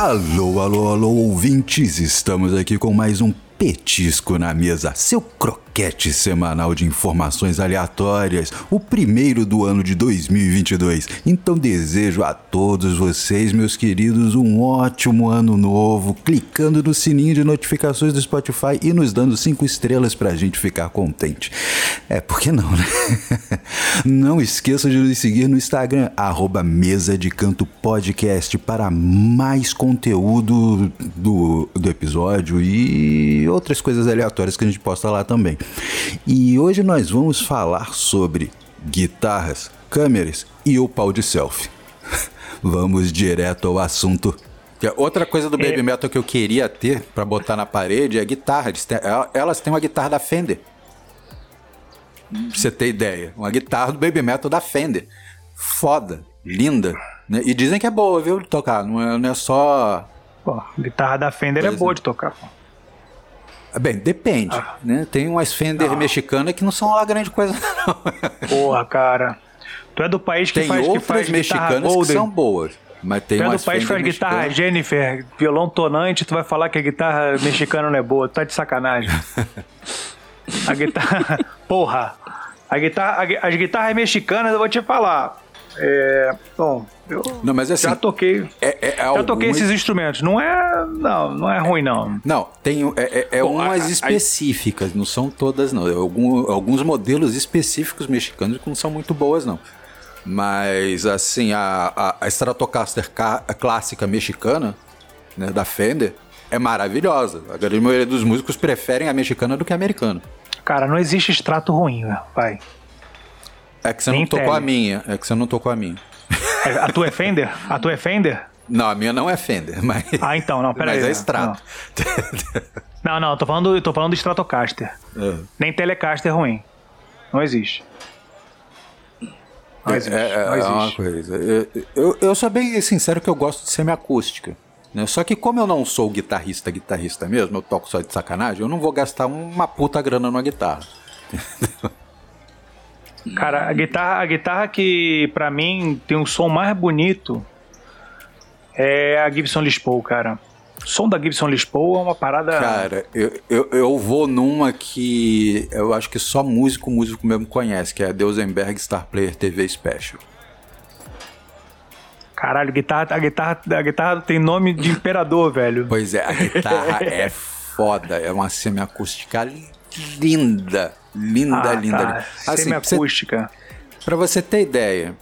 Alô, alô, alô, ouvintes! Estamos aqui com mais um Petisco na Mesa, seu croquete semanal de informações aleatórias, o primeiro do ano de 2022. Então desejo a todos vocês, meus queridos, um ótimo ano novo, clicando no sininho de notificações do Spotify e nos dando cinco estrelas pra gente ficar contente. É, por que não, né? Não esqueça de nos seguir no Instagram, arroba Mesa de Canto Podcast, para mais conteúdo do, do episódio e outras coisas aleatórias que a gente posta lá também. E hoje nós vamos falar sobre guitarras, câmeras e o pau de selfie. Vamos direto ao assunto. Outra coisa do Baby Metal que eu queria ter para botar na parede é a guitarra. Elas têm uma guitarra da Fender. Pra você ter ideia. Uma guitarra do Baby Metal da Fender. Foda, linda. Né? E dizem que é boa, viu, de tocar. Não é, não é só. Pô, guitarra da Fender é boa de tocar, pô. Bem, depende, ah. né? Tem umas Fender ah. mexicanas que não são lá grande coisa, não. Porra, cara. Tu é do país que tem faz outras que faz mexicanas que são boas. Mas tem tu é do país que faz guitarra Jennifer, violão tonante, tu vai falar que a guitarra mexicana não é boa. Tu tá de sacanagem. a guitarra... Porra! A guitarra, as guitarras mexicanas, eu vou te falar. É, bom, eu não, mas assim, já toquei. É, é, já toquei esses instrumentos. Não é, não, não é ruim não. Não, tem é, é, é Bom, umas a, específicas, a, não são todas não. Algum, alguns modelos específicos mexicanos que não são muito boas não. Mas assim, a, a, a Stratocaster clássica mexicana, né, da Fender, é maravilhosa. A grande maioria dos músicos preferem a mexicana do que a americana. Cara, não existe extrato ruim, vai. É que você Nem não tocou tele. a minha. É que você não tocou a minha. É, a tua é Fender? A tua é Fender? Não, a minha não é Fender, mas. Ah, então, não, peraí. Mas é extrato. Não, não, tô falando, tô falando do Stratocaster. Uhum. Nem Telecaster ruim. Não existe. Não existe. É, é, não existe. é uma coisa. Eu, eu, eu sou bem sincero que eu gosto de semiacústica. Né? Só que como eu não sou guitarrista, guitarrista mesmo, eu toco só de sacanagem, eu não vou gastar uma puta grana numa guitarra. Cara, a guitarra, a guitarra que para mim tem um som mais bonito é a Gibson Les Paul, cara. O som da Gibson Les Paul é uma parada. Cara, eu, eu, eu vou numa que eu acho que só músico, músico mesmo conhece, que é a Deusenberg Star Player TV Special. Caralho, guitarra, a, guitarra, a guitarra tem nome de imperador, velho. Pois é, a guitarra é foda. É uma semiacústica linda. Linda, ah, linda, tá. linda. Assim, Semiacústica. Pra você ter ideia,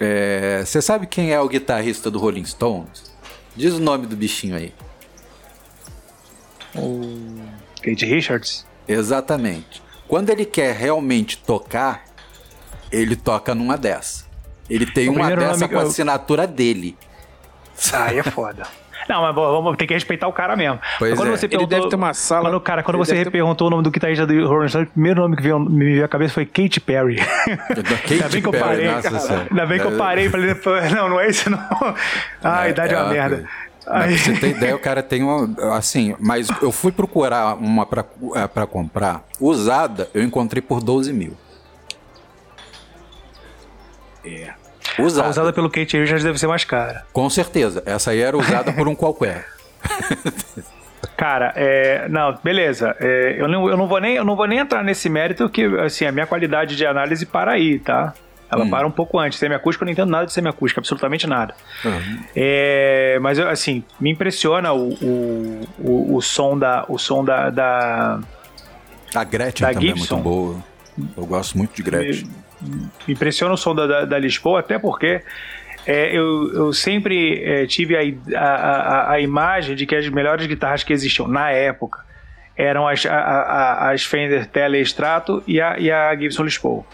é, você sabe quem é o guitarrista do Rolling Stones? Diz o nome do bichinho aí. O Kate Richards? Exatamente. Quando ele quer realmente tocar, ele toca numa dessa. Ele tem o uma dessa com a assinatura dele. Aí é foda. Não, mas vamos ter que respeitar o cara mesmo. Pois quando é. você ele deve ter uma sala. Quando, cara, quando você perguntou ter... o nome do guitarrista do Rolling Stones, o primeiro nome que veio, me veio à cabeça foi Katy Perry. Kate ainda bem que eu parei. Nossa, ainda bem que eu parei falei, não, não é isso não. Ah, a idade é, uma é merda. Pra você ter ideia, o cara tem uma. Assim, mas eu fui procurar uma pra, é, pra comprar. Usada, eu encontrei por 12 mil. É. Usada. A usada pelo Kate Richards deve ser mais cara. Com certeza. Essa aí era usada por um qualquer. Cara, é, não, beleza. É, eu, não, eu, não vou nem, eu não vou nem entrar nesse mérito que, assim, a minha qualidade de análise para aí, tá? Ela hum. para um pouco antes. Semiacústica, eu não entendo nada de semiacústica, absolutamente nada. Uhum. É, mas, assim, me impressiona o, o, o, o, som da... O som da, da a Gretchen da também Gibson. é muito boa. Eu gosto muito de Gretchen. Me, impressiona o som da, da, da Lisboa, até porque é, eu, eu, sempre é, tive a, a, a, imagem de que as melhores guitarras que existiam na época eram as, a, as Fender Telestrato e a, e a Gibson Paul.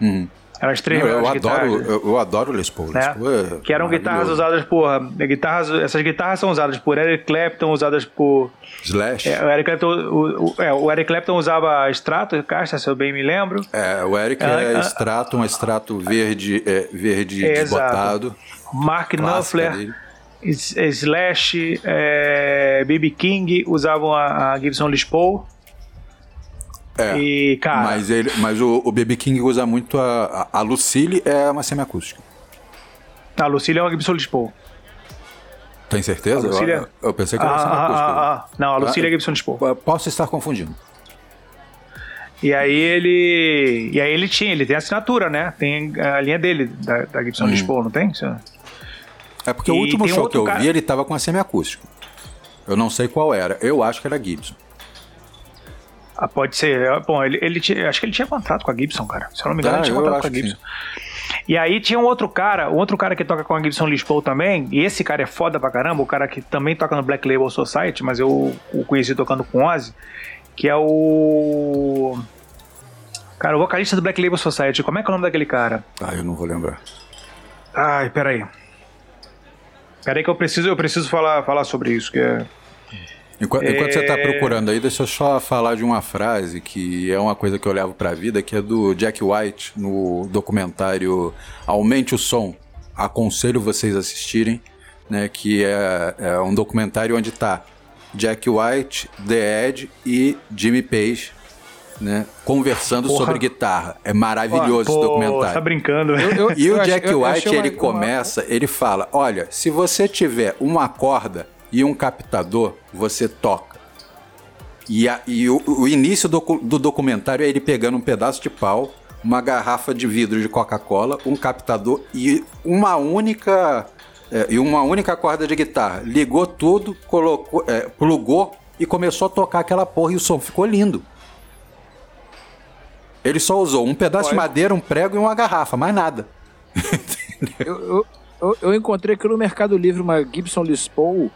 Uhum. Eram as três Não, eu, adoro, eu, eu, adoro Les Paul. Né? Les Paul é que eram guitarras usadas por. Guitarras, essas guitarras são usadas por Eric Clapton, usadas por. Slash. É, o, Eric Clapton, o, o, é, o Eric Clapton usava extrato, caixa, se eu bem me lembro. É, o Eric é, é extrato, um extrato verde, é, verde é, desbotado. Mark Knopfler. Slash, é, BB King usavam a, a Gibson Les Paul. É, e, cara... Mas, ele, mas o, o BB King usa muito a, a, Lucille, é uma semiacústica. A Lucille é uma Gibson Les Paul. Tem certeza? Eu, eu, pensei que era ah, ah, ah, ah, Não, a ah, Gibson Lisboa. Posso estar confundindo. E aí ele. E aí ele tinha, ele tem assinatura, né? Tem a linha dele, da, da Gibson hum. Lisboa, não tem? É porque e o último show que eu cara... vi, ele tava com a semiacústico. Eu não sei qual era. Eu acho que era Gibson. Ah, pode ser. Bom, ele, ele tinha, acho que ele tinha contrato com a Gibson, cara. Se eu não me engano, ah, ele tinha contrato com a Gibson. E aí tinha um outro cara, outro cara que toca com a Gibson Les Paul também, e esse cara é foda pra caramba, o cara que também toca no Black Label Society, mas eu o conheci tocando com Ozzy, que é o... Cara, o vocalista do Black Label Society, como é que é o nome daquele cara? Ah, eu não vou lembrar. Ai, peraí. Peraí que eu preciso, eu preciso falar, falar sobre isso, que é... Enquanto, enquanto você está é. procurando aí, deixa eu só falar de uma frase que é uma coisa que eu levo para a vida, que é do Jack White no documentário Aumente o Som. Aconselho vocês assistirem, né? Que é, é um documentário onde está Jack White, The Edge e Jimmy Page, né, conversando Porra. sobre guitarra. É maravilhoso esse documentário. Tá brincando. Eu, eu, e o Jack eu, White, ele começa, ele fala: "Olha, se você tiver uma corda e um captador, você toca. E, a, e o, o, início do, do documentário é ele pegando um pedaço de pau, uma garrafa de vidro de Coca-Cola, um captador e uma única é, e uma única corda de guitarra. Ligou tudo, colocou, é, plugou e começou a tocar aquela porra e o som ficou lindo. Ele só usou um pedaço de madeira, um prego e uma garrafa, mais nada. eu, eu, eu, eu encontrei aqui no Mercado Livre uma Gibson Les Paul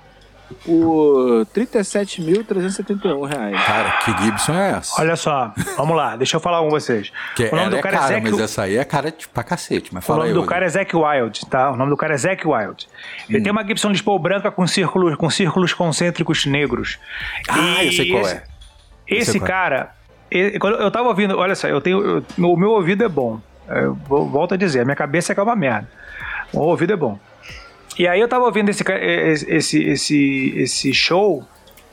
por 37.371 reais. Cara, que Gibson é essa? Olha só, vamos lá, deixa eu falar com vocês. Que o nome do é cara é, cara, é Zac... mas essa aí é cara de, pra cacete, mas fala O nome aí, do cara é Zack Wild, tá? O nome do cara é Zack Wild. Ele hum. tem uma Gibson Lisboa branca com círculos, com círculos concêntricos negros. Ah, e eu sei qual é. Esse cara, eu tava ouvindo, olha só, eu tenho, eu, o meu ouvido é bom. Eu volto a dizer, a minha cabeça é que é uma merda. O ouvido é bom. E aí eu tava ouvindo esse, esse, esse, esse show.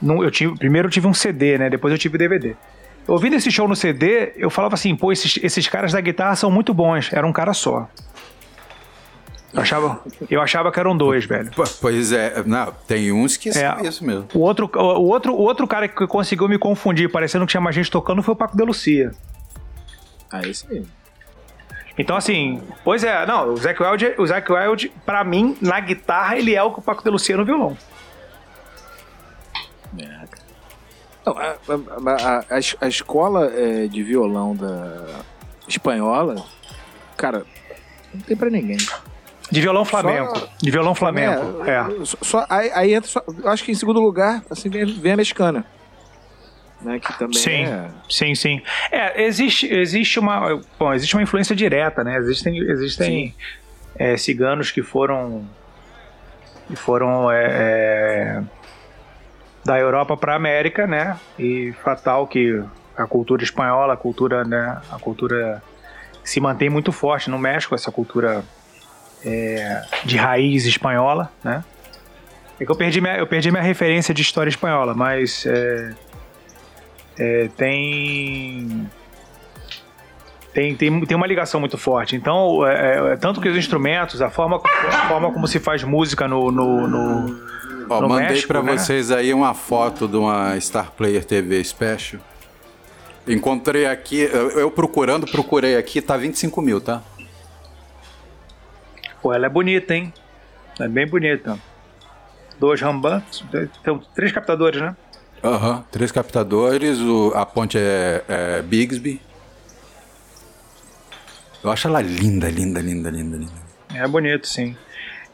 eu tive, primeiro eu tive um CD, né? Depois eu tive DVD. Ouvindo esse show no CD, eu falava assim, pô, esses, esses caras da guitarra são muito bons. Era um cara só. Eu achava, eu achava que eram dois, velho. Pois é, não, tem uns que é, são isso mesmo. O outro, o, outro, o outro cara que conseguiu me confundir, parecendo que tinha mais gente tocando, foi o Paco de Lucia. Ah, esse mesmo. Então, assim, pois é, não, o Zac Wild, o Zac Wild, pra mim, na guitarra, ele é o que o Paco de Lucia no violão. É. Não, a, a, a, a, escola é, de violão da espanhola, cara, não tem pra ninguém. De violão flamenco. Só, de violão flamenco, é. é. Só, aí, aí entra, só, acho que em segundo lugar, assim, vem, vem a mexicana né? Que também sim, é... sim, sim. É, existe, existe uma, bom, existe uma influência direta, né? Existem, existem é, ciganos que foram, que foram é, é da Europa para a América, né? E fatal que a cultura espanhola, a cultura, né? A cultura se mantém muito forte no México, essa cultura é, de raiz espanhola, né? É que eu perdi minha, eu perdi minha referência de história espanhola, mas é, é, tem, tem, tem, tem uma ligação muito forte. Então, é, é, tanto que os instrumentos, a forma, a forma como se faz música no. no, no Ó, no mandei para né? vocês aí uma foto de uma Star Player TV Special. Encontrei aqui, eu procurando, procurei aqui, tá 25 mil, tá? Pô, ela é bonita, hein? É bem bonita. Dois rambans, tem três captadores, né? Aham, uhum. três captadores, o, a ponte é, é Bigsby. Eu acho ela linda, linda, linda, linda, linda. É bonito, sim.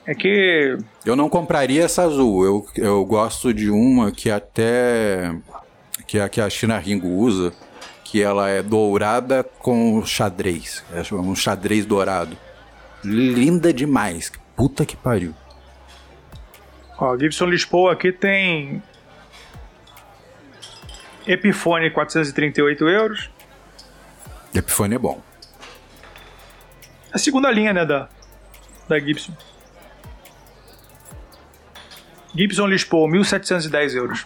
É que. Eu não compraria essa azul. Eu, eu gosto de uma que até. que a, que a China Ringo usa, que ela é dourada com xadrez. É um xadrez dourado. Linda demais. Puta que pariu. Ó, Gibson Lisboa aqui tem Epiphone 438 euros. Epiphone é bom. A segunda linha, né, da, da Gibson. Gibson Lisboa, 1.710 euros.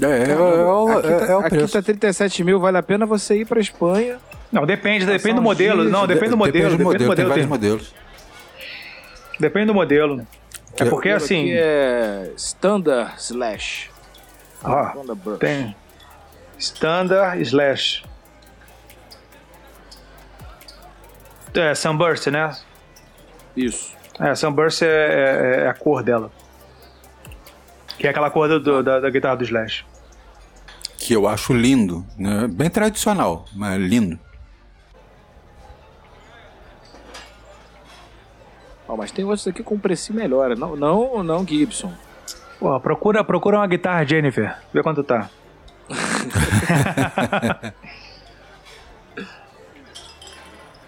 É, é, é, o, aqui, tá, é o preço. Aqui tá 37 mil, vale a pena você ir pra Espanha. Não, depende, depende do modelo. Não, depende do modelo. Depende do modelo, tem vários modelos. Depende do modelo. É porque assim. é Standard Slash. Ó, tem Standard Slash. É, Sunburst, né? Isso. É, Sunburst é, é, é, a cor dela. Que é aquela cor do, da, da guitarra do Slash. Que eu acho lindo. Né? Bem tradicional, mas lindo. Oh, mas tem outros aqui com preço melhor. Não, não, não Gibson. Pô, procura, procura uma guitarra Jennifer. Vê quanto tá.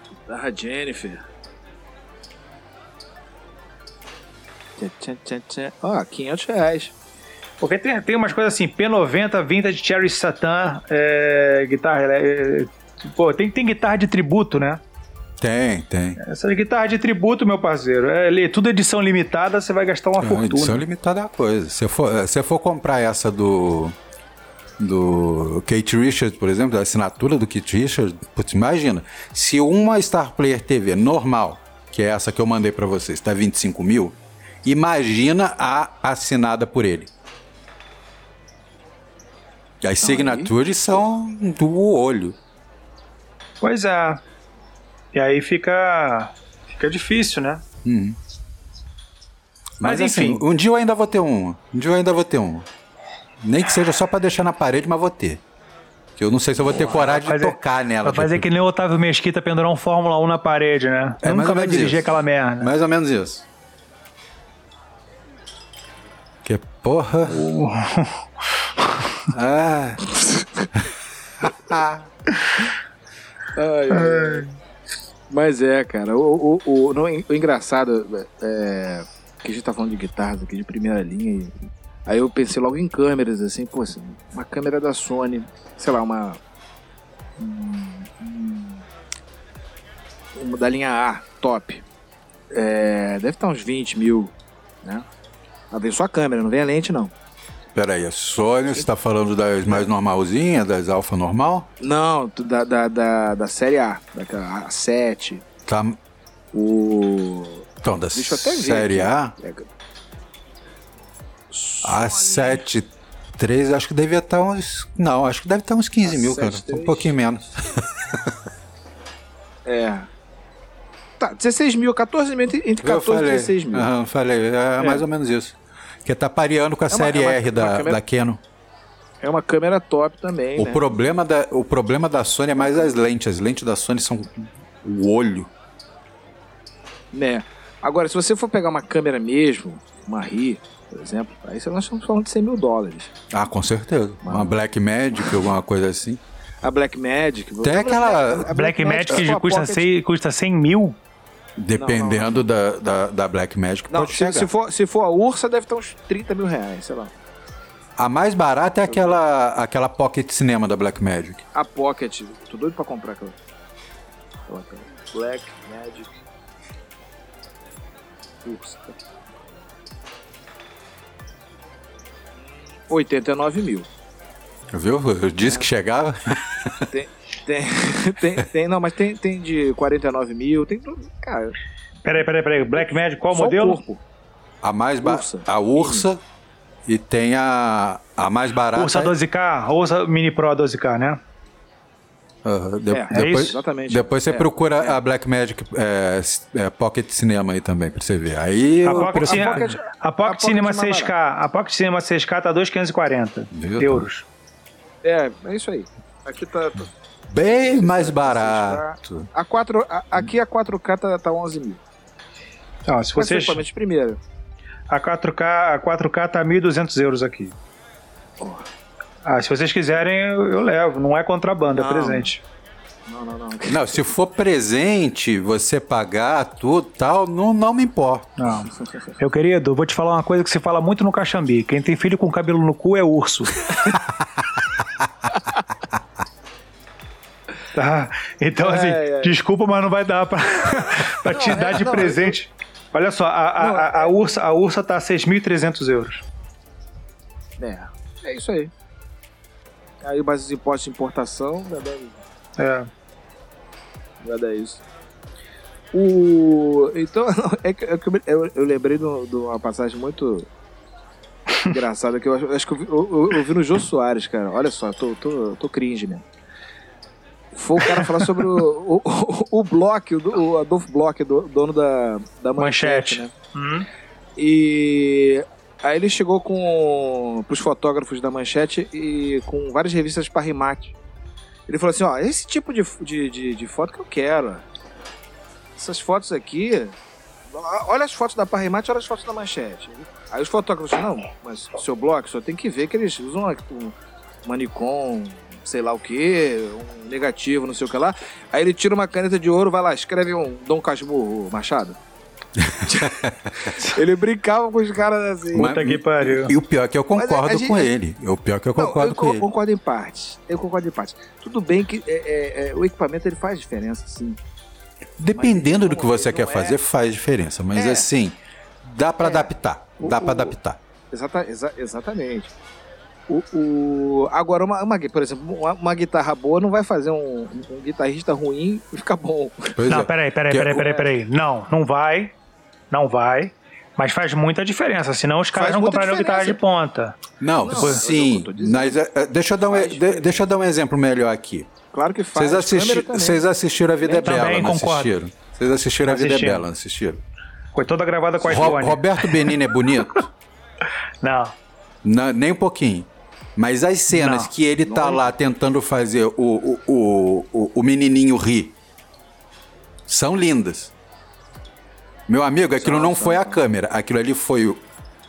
guitarra Jennifer. Ó, oh, 500 reais. Porque tem, tem umas coisas assim, P90, Vintage Cherry Satan, é, guitarra. É, pô, tem, tem guitarra de tributo, né? Tem, tem. Essa guitarra de tributo, meu parceiro, é tudo edição limitada, você vai gastar uma é, fortuna. Edição limitada é a coisa. Se for, se for comprar essa do do Kate Richards, por exemplo, da assinatura do Kate Richards, putz, imagina, se uma Star Player TV normal, que é essa que eu mandei para vocês, tá 25 mil, imagina a assinada por ele. As signatures são do olho. Pois é. E aí fica fica difícil, né? Uhum. Mas, mas, enfim, assim, um dia eu ainda vou ter um. Um dia eu ainda vou ter um. Nem que seja só para deixar na parede, mas vou ter. Que eu não sei se eu vou ter coragem de tocar nela. Vai fazer tipo. que nem o Otávio Mesquita pendurar um Fórmula 1 na parede, né? É, nunca vai dirigir isso. aquela merda. Mais ou menos isso. Que porra. Uh. ah. ai, ai. Mas é, cara. O, o, o, o engraçado é que a gente tá falando de guitarras aqui de primeira linha. E, aí eu pensei logo em câmeras, assim, pô, assim, uma câmera da Sony, sei lá, uma. uma da linha A, top. É, deve estar uns 20 mil, né? Ah, vem só a câmera, não vem a lente, não. Peraí, a Sony, você está falando das mais normalzinhas, das alfa normal? Não, da, da, da, da série A, da A7. Tá. O. Então, da série A. A7 3, acho que devia estar uns. Não, acho que deve estar uns 15 mil, cara. Um pouquinho menos. é. Tá, 16 mil, 14 mil, entre 14 e 16 mil. Aham, falei, é, é mais ou menos isso. Que tá pareando com a é série uma, é uma, R da, câmera, da Canon. É uma câmera top também. O, né? problema da, o problema da Sony é mais as lentes. As lentes da Sony são o olho. Né. Agora, se você for pegar uma câmera mesmo, uma RI, por exemplo, aí nós estamos falando de 100 mil dólares. Ah, com certeza. Uma, uma Black Magic, alguma coisa assim. A Black Magic. Tem aquela. A Black, Black Magic, Magic custa, 100, custa 100 mil? Dependendo não, não, não. Da, da, da, Black Magic, não, pode se, chegar. Se for, se for a Ursa, deve estar uns 30 mil reais, sei lá. A mais barata é aquela, aquela Pocket Cinema da Black Magic. A Pocket, tô doido pra comprar aquela. Black Magic Ursa. 89 mil. Viu? Eu disse é. que chegava. Tem, tem, tem, tem, não, mas tem, tem de 49 mil, tem tudo. Cara. Peraí, peraí, peraí. Black Magic, qual Só modelo? O corpo. A mais barata. A Ursa. E tem a, a mais barata. Ursa 12K, Ursa Mini Pro 12K, né? Uh, de, é, depois, é isso, exatamente. Depois você é, procura é. a Black Magic é, é, Pocket Cinema aí também, pra você ver. Aí a, Pocket, preço... a, Pocket, a Pocket Cinema 6K, a Pocket Cinema 6K tá 2,540 euros. É, é isso aí. Aqui tá, Bem mais barato. A 4, a, aqui a 4K tá, tá 11 mil. Não, se vocês... Principalmente primeiro. A 4K, a 4K tá 1.200 euros aqui. Oh. Ah, se vocês quiserem, eu, eu levo. Não é contrabando, é não. é presente. Não, não, não. Não, se for presente, você pagar tudo tal, não, não me importa. Não. Meu querido, vou te falar uma coisa que se fala muito no Caxambi. Quem tem filho com cabelo no cu é urso. Tá? Então, assim, é, é. desculpa, mas não vai dar pra, pra não, te dar de não, presente. Eu... Olha só, a, a, a, a, é- Ursa, a Ursa tá a 6.300 euros. É, é isso aí. Aí mais os impostos de importação, vai dar, é. vai dar isso. O, então, é que, é que eu, eu, lembrei de uma passagem muito engraçada que eu acho, acho que eu eu, eu vi no Jô Soares, cara. Olha só, tô, tô, tô cringe, né? Foi o cara falar sobre o, o, o, Bloch, o, o Adolfo Bloch, do, dono da, da Manchete, Manchete. né? Uhum. E aí ele chegou com pros fotógrafos da Manchete e com várias revistas para remate. Ele falou assim, ó, esse tipo de, de, de, de foto que eu quero. Essas fotos aqui, olha as fotos da Parrimate, olha as fotos da Manchete. Aí os fotógrafos não, mas seu bloco só tem que ver que eles usam um manicom, sei lá o que, um negativo, não sei o que lá. Aí ele tira uma caneta de ouro, vai lá, escreve um Dom Casmurro Machado. ele brincava com os caras assim. Puta que pariu. E o pior é que eu concordo gente, com ele. O pior é que eu concordo não, eu com eu ele. Eu concordo em partes. Eu concordo em partes. Tudo bem que é, é, é, o equipamento ele faz diferença, sim. Dependendo do que você quer fazer, é... faz diferença. Mas é. assim, dá para é. adaptar. Dá para adaptar. Exata, exa, exatamente. O, o, agora, uma, uma, por exemplo, uma, uma, guitarra boa não vai fazer um, um guitarrista ruim ficar bom. Pois não, é. peraí, peraí, peraí, peraí, peraí. Não, não vai. Não vai. Mas faz muita diferença, senão os caras faz não comprariam guitarra de ponta. Não, não sim. Mas, é, deixa, eu dar um, de, deixa eu dar um exemplo melhor aqui. Claro que faz. Vocês, assisti vocês assistiram A Vida é Bela, não concordo. assistiram? Vocês assistiram A Vida é Bela, não assistiram? Foi toda gravada com a Ro Roberto Benini é bonito? não. não. Nem um pouquinho. Mas as cenas não. que ele tá lá tentando fazer o, o, o, o, o menininho rir são lindas. Meu amigo, aquilo não foi a câmera, aquilo ali foi o,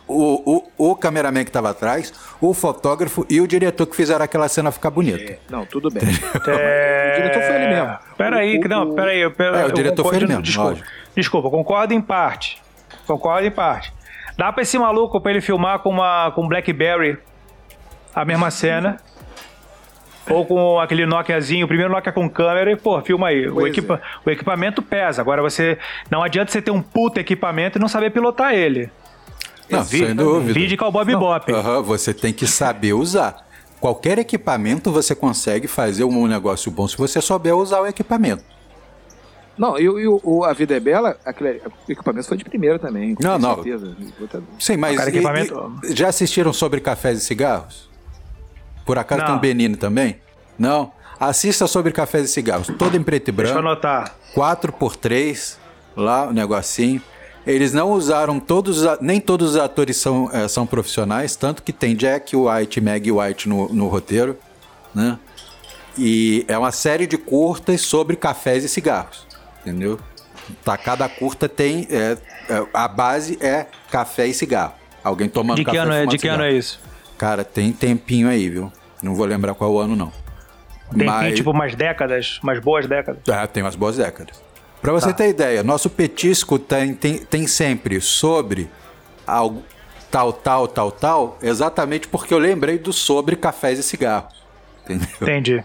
o, o, o cameraman que estava atrás, o fotógrafo e o diretor que fizeram aquela cena ficar bonita. É, não, tudo bem. É... O diretor foi ele mesmo. Peraí, o, não, peraí. Eu, é, o diretor foi ele mesmo. Desculpa, desculpa, concordo em parte. Concordo em parte. Dá pra esse maluco pra ele filmar com uma com Blackberry a mesma cena. Ou com aquele Nokiazinho, o primeiro Nokia com câmera, e, pô, filma aí. O, equipa é. o equipamento pesa. Agora você. Não adianta você ter um puta equipamento e não saber pilotar ele. Não, vi, sem dúvida. Vídeo com o Bob Bop. Uhum, você tem que saber usar. Qualquer equipamento você consegue fazer um negócio bom se você souber usar o equipamento. Não, e, e o, a Vida é Bela, aquele equipamento foi de primeira também. Não, não. Certeza. Sim, mas Cara, equipamento... E, já assistiram sobre cafés e cigarros? Por acaso não. tem um Benino também? Não? Assista sobre cafés e cigarros, todo em preto e branco. Deixa eu anotar. 4x3, lá o negocinho. Eles não usaram todos, nem todos os atores são, é, são profissionais, tanto que tem Jack White e Meg White no, no roteiro, né? E é uma série de curtas sobre cafés e cigarros, entendeu? Tá, cada curta tem. É, a base é café e cigarro. Alguém tomando de que café ano é, De que ano é isso? Cara, tem tempinho aí, viu? Não vou lembrar qual ano, não. Tempinho, Mas... tipo, umas décadas, umas boas décadas. É, tem umas boas décadas. Para você tá. ter ideia, nosso petisco tem, tem, tem sempre sobre algo tal, tal, tal, tal, exatamente porque eu lembrei do sobre cafés e cigarros. Entendeu? Entendi.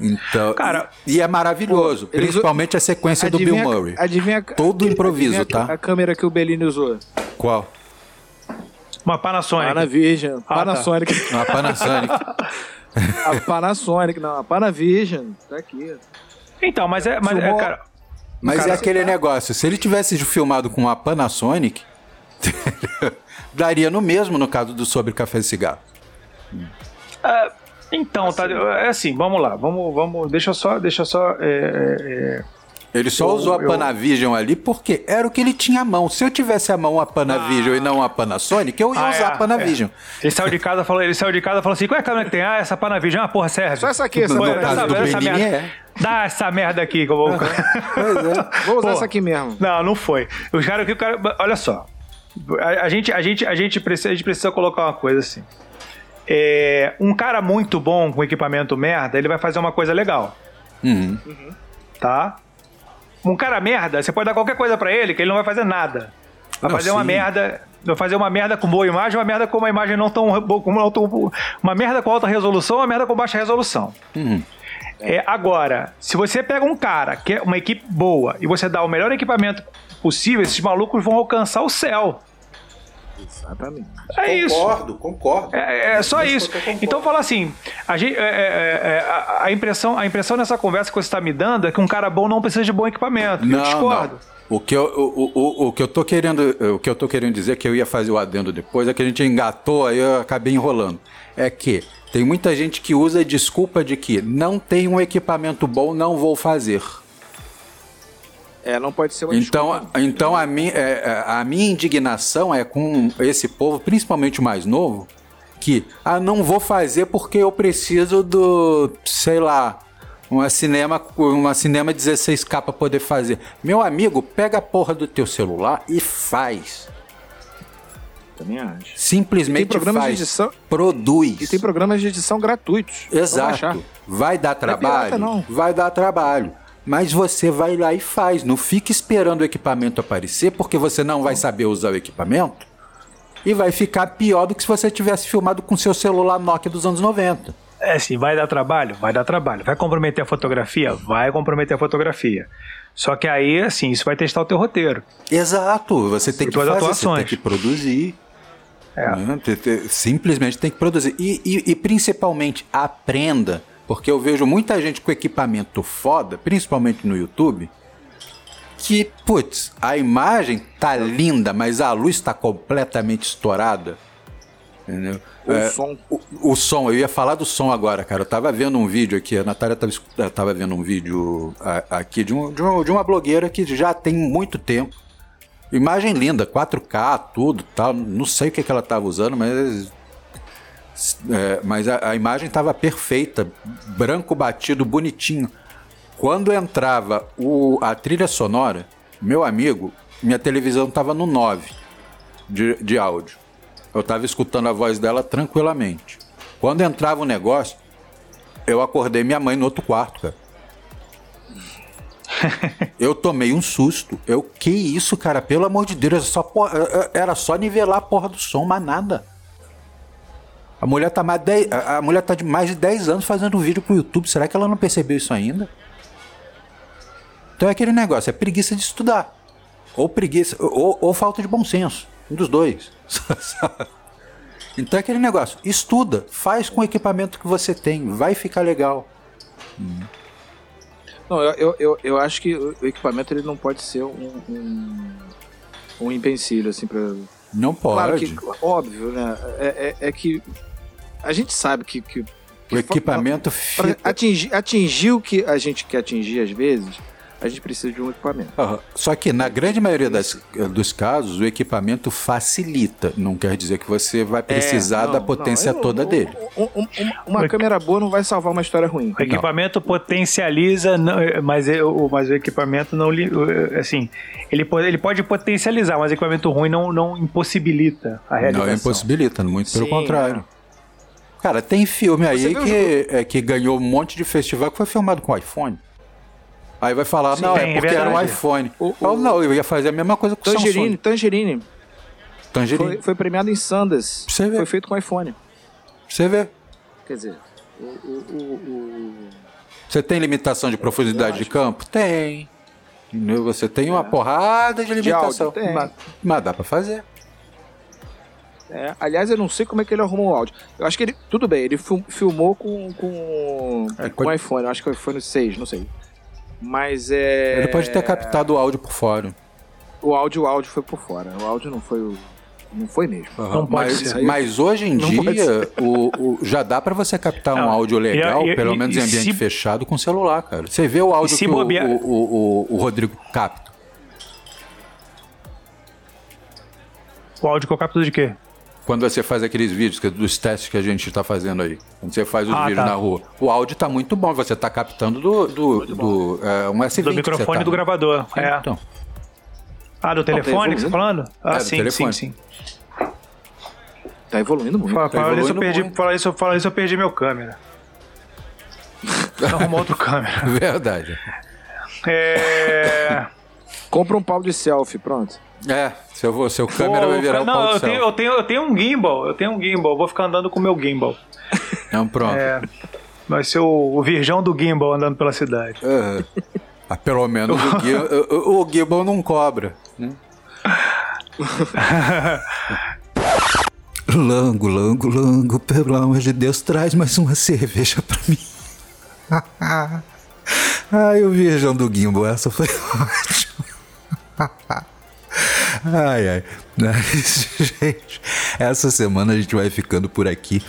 Então, Cara, e, é maravilhoso, pô, principalmente a sequência do Bill Murray. Adivinha, Todo improviso, tá? A câmera que o Bellini usou. Qual? Uma Panasonic. Panavision. Ah, Panasonic. Tá. Uma Panasonic. a Panasonic, não, a Panavision. Tá aqui. Então, mas é, mas é, cara, mas Cara, é aquele tá... negócio, se ele tivesse filmado com a Panasonic, daria no mesmo no caso do Sobre Café e Cigarro. Uh, então, tá, assim. tá, é assim, vamos lá, vamos, vamos, deixa só, deixa só, é, é, é ele só eu, usou a Panavision eu... ali porque era o que ele tinha à mão. Se eu tivesse a mão a Panavision ah. e não a Panasonic, eu ia ah, usar é, a Panavision. É. Ele saiu de casa falou, ele saiu de casa falou assim: qual é a câmera que tem? Ah, essa Panavision, ah, porra, serve. Só essa aqui, essa, no, essa, essa, essa merda. É. Dá essa merda aqui que eu vou. pois é. Vou usar essa aqui mesmo. Não, não foi. Os caras que o cara. Olha só. A, a, gente, a, gente, a, gente precisa, a gente precisa colocar uma coisa assim. É, um cara muito bom com equipamento merda, ele vai fazer uma coisa legal. Uhum. Tá? Um cara merda, você pode dar qualquer coisa para ele que ele não vai fazer nada. Vai não, fazer sim. uma merda. Vai fazer uma merda com boa imagem, uma merda com uma imagem não tão boa. Não tão, uma merda com alta resolução, uma merda com baixa resolução. Uhum. É, agora, se você pega um cara que é uma equipe boa e você dá o melhor equipamento possível, esses malucos vão alcançar o céu. Exatamente. É isso. Concordo, concordo. É, é só isso. Então fala assim, a, gente, é, é, é, a, a, impressão, a impressão nessa conversa que você está me dando é que um cara bom não precisa de bom equipamento. Não, eu discordo. Não. O que, eu, o, o, o, que eu tô querendo, o que eu tô querendo dizer que eu ia fazer o adendo depois é que a gente engatou, aí eu acabei enrolando. É que tem muita gente que usa a desculpa de que não tem um equipamento bom, não vou fazer. É, não pode ser uma Então, desculpa. então a, minha, é, a minha indignação é com esse povo, principalmente o mais novo, que ah, não vou fazer porque eu preciso do, sei lá, uma cinema, uma cinema 16K para poder fazer. Meu amigo, pega a porra do teu celular e faz. Também acho. Simplesmente tem programas faz. de edição Produz. E tem programas de edição gratuitos. Exato. Vai dar trabalho? pirata, não. Vai dar trabalho. Mas você vai lá e faz. Não fica esperando o equipamento aparecer, porque você não vai saber usar o equipamento. E vai ficar pior do que se você tivesse filmado com seu celular Nokia dos anos 90. É, sim, vai dar trabalho? Vai dar trabalho. Vai comprometer a fotografia? Vai comprometer a fotografia. Só que aí, assim, isso vai testar o teu roteiro. Exato. Você tem que fazer, você atuações. tem que produzir. É. né? Te- te- Simplesmente tem que produzir. E, e- e principalmente aprenda, porque eu vejo muita gente com equipamento foda, principalmente no YouTube, que, putz, a imagem tá linda, mas a luz tá completamente estourada. Entendeu? O É, som. o, o som, eu ia falar do som agora, cara. Eu tava vendo um vídeo aqui, a Natália tava, eh, tava vendo um vídeo aqui de, um- de um- de uma blogueira que já tem muito tempo. Imagem linda, 4K, tudo tal. Não sei o que, que ela tava usando, mas. É, mas a, a imagem tava perfeita, branco batido, bonitinho. Quando entrava o, a trilha sonora, meu amigo, minha televisão tava no 9 de, de áudio. Eu tava escutando a voz dela tranquilamente. Quando entrava o negócio, eu acordei minha mãe no outro quarto, cara. Eu tomei um susto. Eu, que isso, cara? Pelo amor de Deus, era só, era só nivelar a porra do som, mas nada. A mulher tá, mais dez- a mulher tá de mais de 10 anos fazendo vídeo pro YouTube. Será que ela não percebeu isso ainda? Então é aquele negócio, é preguiça de estudar. Ou preguiça, ou, ou falta de bom senso. Um dos dois. então é aquele negócio, estuda, faz com o equipamento que você tem, vai ficar legal. Não, eu, eu, eu, acho que o o equipamento ele não pode ser um, um, um empecilho, assim, pra. Não pode. Claro que, óbvio, né? É, é, é que a gente sabe que. que o equipamento Pra fica. atingir, atingir o que a gente quer atingir às vezes, a gente precisa de um equipamento. Aham. Só que na grande maioria das- dos casos, o equipamento facilita. Não quer dizer que você vai precisar É, não, da potência não, eu- toda um- dele. um- um- uma uma câmera boa não vai salvar uma história ruim. O equipamento potencializa, não- mas, é- o- mas o equipamento não. Assim, ele pode, ele pode potencializar, mas o equipamento ruim não, não impossibilita a realização. Não impossibilita, muito pelo Sim, contrário. Cara, tem filme aí que, é, que ganhou um monte de festival que foi filmado com iPhone. Aí vai falar, Sim, não, é é porque era um verdade. iPhone. O- Eu, o- não, eu ia fazer a mesma coisa com o Tangerine, Samsung. Tangerine. Tangerine. Foi, foi premiado em Sundance. Você vê. Foi feito com iPhone. Você vê. Quer dizer, o, o- Você tem limitação de profundidade de campo? Tem. Você tem uma porrada de É. De áudio, limitação. tem. mas, mas dá pra fazer. É, aliás, eu não sei como é que ele arrumou o áudio. Eu acho que ele. Tudo bem, ele fil- filmou com, com, É, com pode- iPhone. Eu acho que foi o iPhone 6, não sei. Mas é. Ele pode ter captado o áudio por fora. O áudio, o áudio foi por fora. O áudio não foi o. Não foi mesmo. Não pode mas, mas hoje em Não dia, o, o- já dá pra você captar um Não, áudio legal, e- e- pelo e- menos em ambiente se- fechado, com celular, cara. Você vê o áudio se que o, bobear- o, o, o- o Rodrigo capta. O áudio que eu capto de quê? Quando você faz aqueles vídeos que- dos testes que a gente está fazendo aí. Quando você faz os Ah, vídeos tá. na rua. O áudio tá muito bom. Você tá captando do, do, do é, um S20 Do microfone tá. do gravador. É. Então, Ah, do telefone que você tá falando? Ah, É, sim, sim, sim. Tá evoluindo muito. Fala, Tá fala isso, eu evoluindo perdi, muito. fala, isso, fala isso, eu perdi meu câmera. Arrumar outro câmera. verdade. É. Compra um pau de selfie, pronto. É, seu, seu câmera vai virar um não, pau eu tenho, eu, tenho, eu tenho um gimbal, eu tenho um gimbal, eu vou ficar andando com o meu gimbal. Não, pronto. É, vai ser o, o virgão do gimbal andando pela cidade. É. Ah, pelo menos o, Gui- o, o Gibbon não cobra. né? Lango, Lango, Lango, pelo amor de Deus, traz mais uma cerveja pra mim. Ai, o viajão do Gimbo, essa foi ótima. Ai, ai. Gente, essa semana a gente vai ficando por aqui.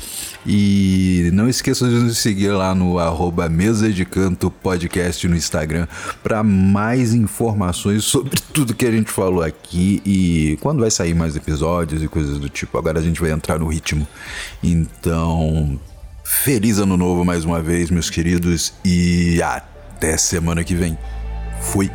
E não esqueça de nos seguir lá no arroba Mesa de Canto Podcast no Instagram para mais informações sobre tudo que a gente falou aqui e quando vai sair mais episódios e coisas do tipo. Agora a gente vai entrar no ritmo. Então, feliz ano novo mais uma vez, meus queridos, e até semana que vem. Fui.